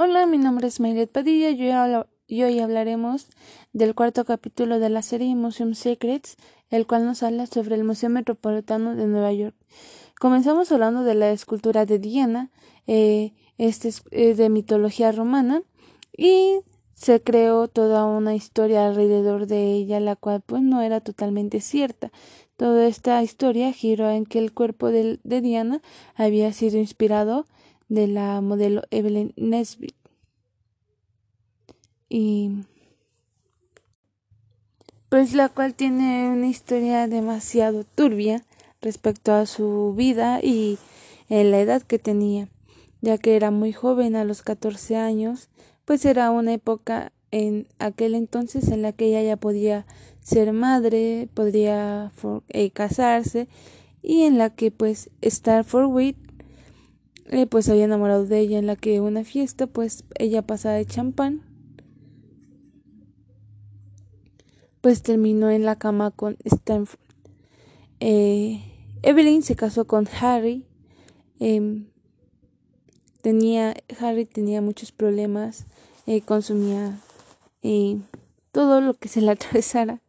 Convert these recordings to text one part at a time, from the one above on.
Hola, mi nombre es Mayret Padilla y hoy hablaremos del cuarto capítulo de la serie Museum Secrets, el cual nos habla sobre el Museo Metropolitano de Nueva York. Comenzamos hablando de la escultura de Diana, eh, este es de mitología romana y se creó toda una historia alrededor de ella, la cual pues no era totalmente cierta. Toda esta historia giró en que el cuerpo de Diana había sido inspirado de la modelo Evelyn Nesbit. Y pues la cual tiene una historia demasiado turbia respecto a su vida y en la edad que tenía, ya que era muy joven a los 14 años, pues era una época en aquel entonces en la que ella ya podía ser madre, podría eh, casarse y en la que pues for Wit eh, pues había enamorado de ella en la que una fiesta pues ella pasaba de champán pues terminó en la cama con Stanford eh, Evelyn se casó con Harry em, tenía Harry tenía muchos problemas eh, consumía todo lo que se le atravesara.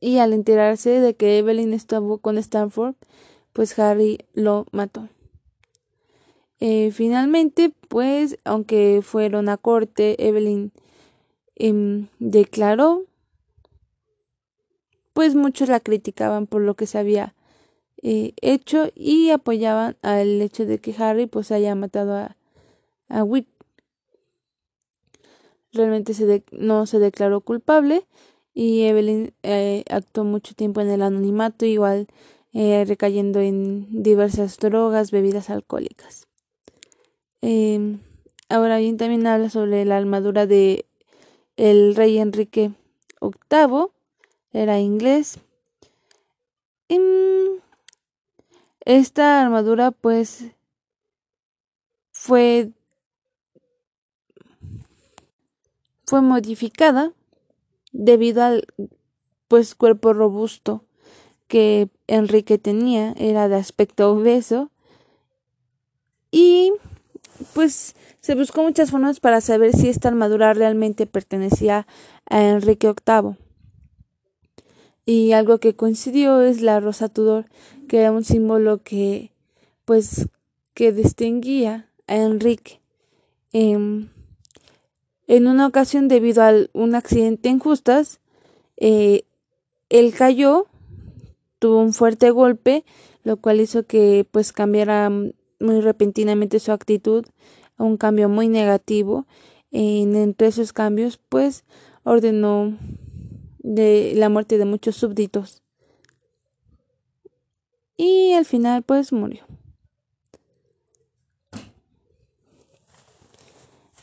Y al enterarse de que Evelyn estuvo con Stanford pues Harry lo mató. Eh, finalmente, pues, aunque fueron a corte, Evelyn em, declaró, pues muchos la criticaban por lo que se había eh, hecho y apoyaban al hecho de que Harry pues haya matado a, a Whit. Realmente se no se declaró culpable y Evelyn eh, actuó mucho tiempo en el anonimato, igual eh, recayendo en diversas drogas, bebidas alcohólicas. Em, ahora bien, también habla sobre la armadura de el rey Enrique VIII, era inglés. Em, esta armadura pues fue fue modificada debido al pues cuerpo robusto que Enrique tenía era de aspecto obeso y pues se buscó muchas formas para saber si esta armadura realmente pertenecía a Enrique VIII. Y algo que coincidió es la rosa Tudor, que era un símbolo que pues que distinguía a Enrique. Em, en una ocasión, debido a un accidente en justas, eh, él cayó tuvo un fuerte golpe, lo cual hizo que pues cambiara muy repentinamente su actitud un cambio muy negativo. En, entre esos cambios, pues ordenó de la muerte de muchos súbditos. Y al final, pues murió.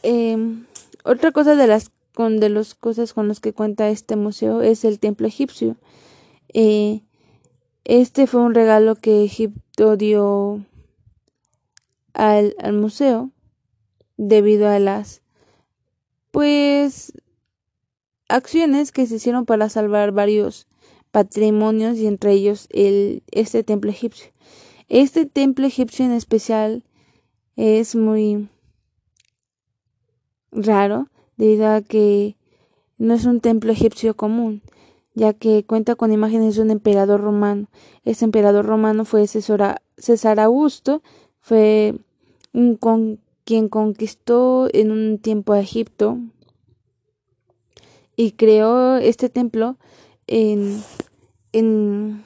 Em, otra cosa de las de cosas con las que cuenta este museo es el templo egipcio. Eh, este fue un regalo que Egipto dio al, museo debido a las pues acciones que se hicieron para salvar varios patrimonios y entre ellos el este templo egipcio. Este templo egipcio en especial es muy raro debido a que no es un templo egipcio común, ya que cuenta con imágenes de un emperador romano. Ese emperador romano fue César Augusto, fue un quien conquistó en un tiempo a Egipto y creó este templo en, en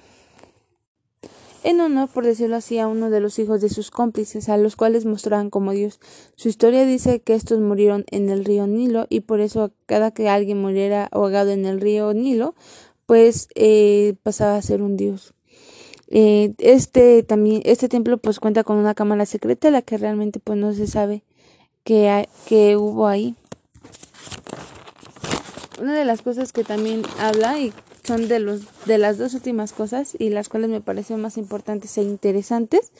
en honor, por decirlo así, a uno de los hijos de sus cómplices, a los cuales mostraban como Dios. Su historia dice que estos murieron en el río Nilo y por eso cada que alguien muriera ahogado en el río Nilo, pues eh, pasaba a ser un dios. Eh, este también, este templo pues cuenta con una cámara secreta, la que realmente pues no se sabe que, que hubo ahí. Una de las cosas que también habla y son de, los, de las dos últimas cosas y las cuales me parecen más importantes e interesantes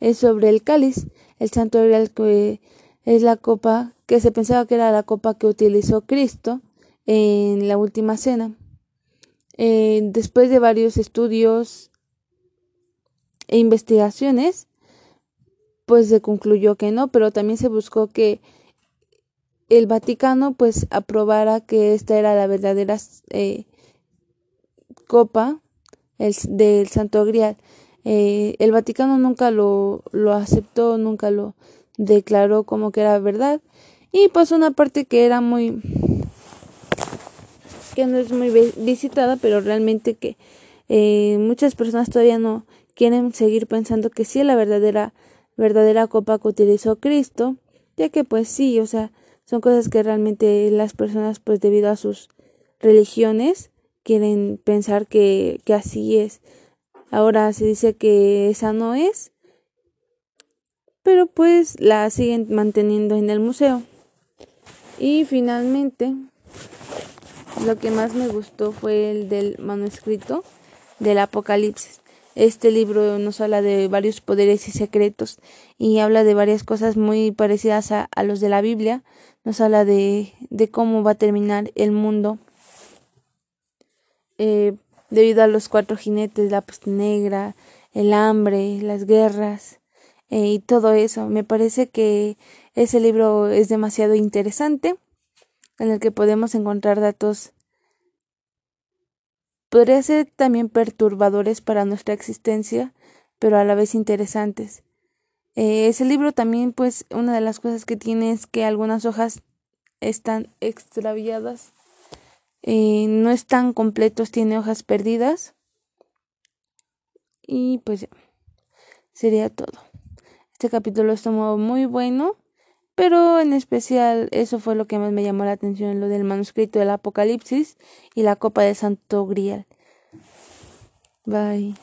es sobre el cáliz, el santo que es la copa que se pensaba que era la copa que utilizó Cristo en la última cena. Eh, después de varios estudios e investigaciones, pues se concluyó que no, pero también se buscó que el Vaticano pues aprobara que esta era la verdadera eh, copa el, del Santo Grial. Eh, el Vaticano nunca lo, lo aceptó, nunca lo declaró como que era verdad. Y pues una parte que era muy que no es muy visitada, pero realmente que eh, muchas personas todavía no quieren seguir pensando que sí es la verdadera verdadera copa que utilizó Cristo, ya que pues sí, o sea, son cosas que realmente las personas pues debido a sus religiones quieren pensar que, que así es. Ahora se dice que esa no es, pero pues la siguen manteniendo en el museo. Y finalmente, lo que más me gustó fue el del manuscrito del Apocalipsis. Este libro nos habla de varios poderes y secretos y habla de varias cosas muy parecidas a, los de la Biblia. Nos habla de, de, cómo va a terminar el mundo eh, debido a los cuatro jinetes, la peste negra, el hambre, las guerras eh, y todo eso. Me parece que ese libro es demasiado interesante en el que podemos encontrar datos podría ser también perturbadores para nuestra existencia, pero a la vez interesantes. Eh, ese libro también, pues, una de las cosas que tiene es que algunas hojas están extraviadas, eh, no están completos, tiene hojas perdidas. Y pues ya, sería todo. Este capítulo estuvo muy bueno, pero en especial eso fue lo que más me llamó la atención, lo del manuscrito del Apocalipsis y la copa de Santo Grial. Bye.